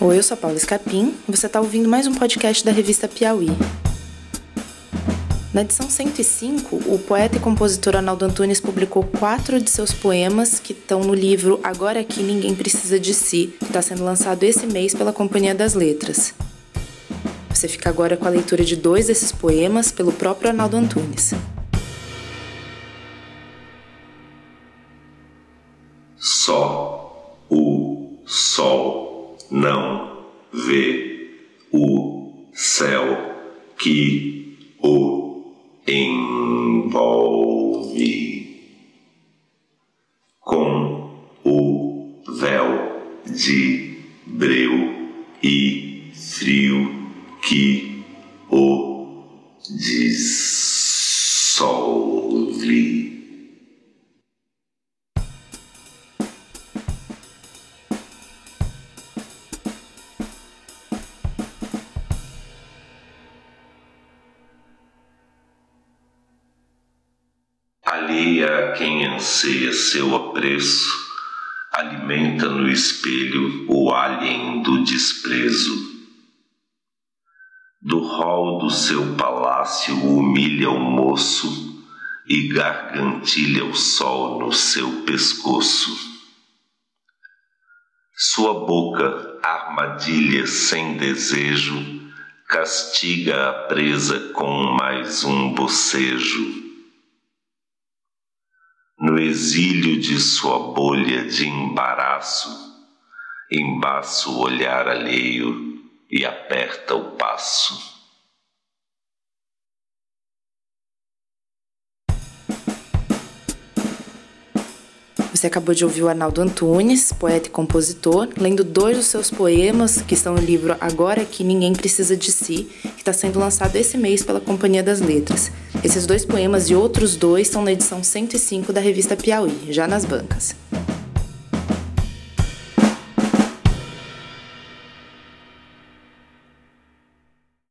Oi, eu sou a Paula Escapim e você está ouvindo mais um podcast da revista Piauí. Na edição 105, o poeta e compositor Arnaldo Antunes publicou quatro de seus poemas que estão no livro Agora Aqui Ninguém Precisa de Si, que está sendo lançado esse mês pela Companhia das Letras. Você fica agora com a leitura de dois desses poemas pelo próprio Arnaldo Antunes. Só o sol não vê o céu que o envolve com o véu de breu e frio que o dissolve. Alheia a quem anseia seu apreço, alimenta no espelho o alien do desprezo. Do hall do seu palácio humilha o moço e gargantilha o sol no seu pescoço. Sua boca, armadilha sem desejo, castiga a presa com mais um bocejo no exílio de sua bolha de embaraço, embaça o olhar alheio e aperta o passo. Você acabou de ouvir o Arnaldo Antunes, poeta e compositor, lendo dois dos seus poemas que estão no livro Agora que Ninguém Precisa de Si, que está sendo lançado esse mês pela Companhia das Letras. Esses dois poemas e outros dois estão na edição 105 da revista Piauí, já nas bancas.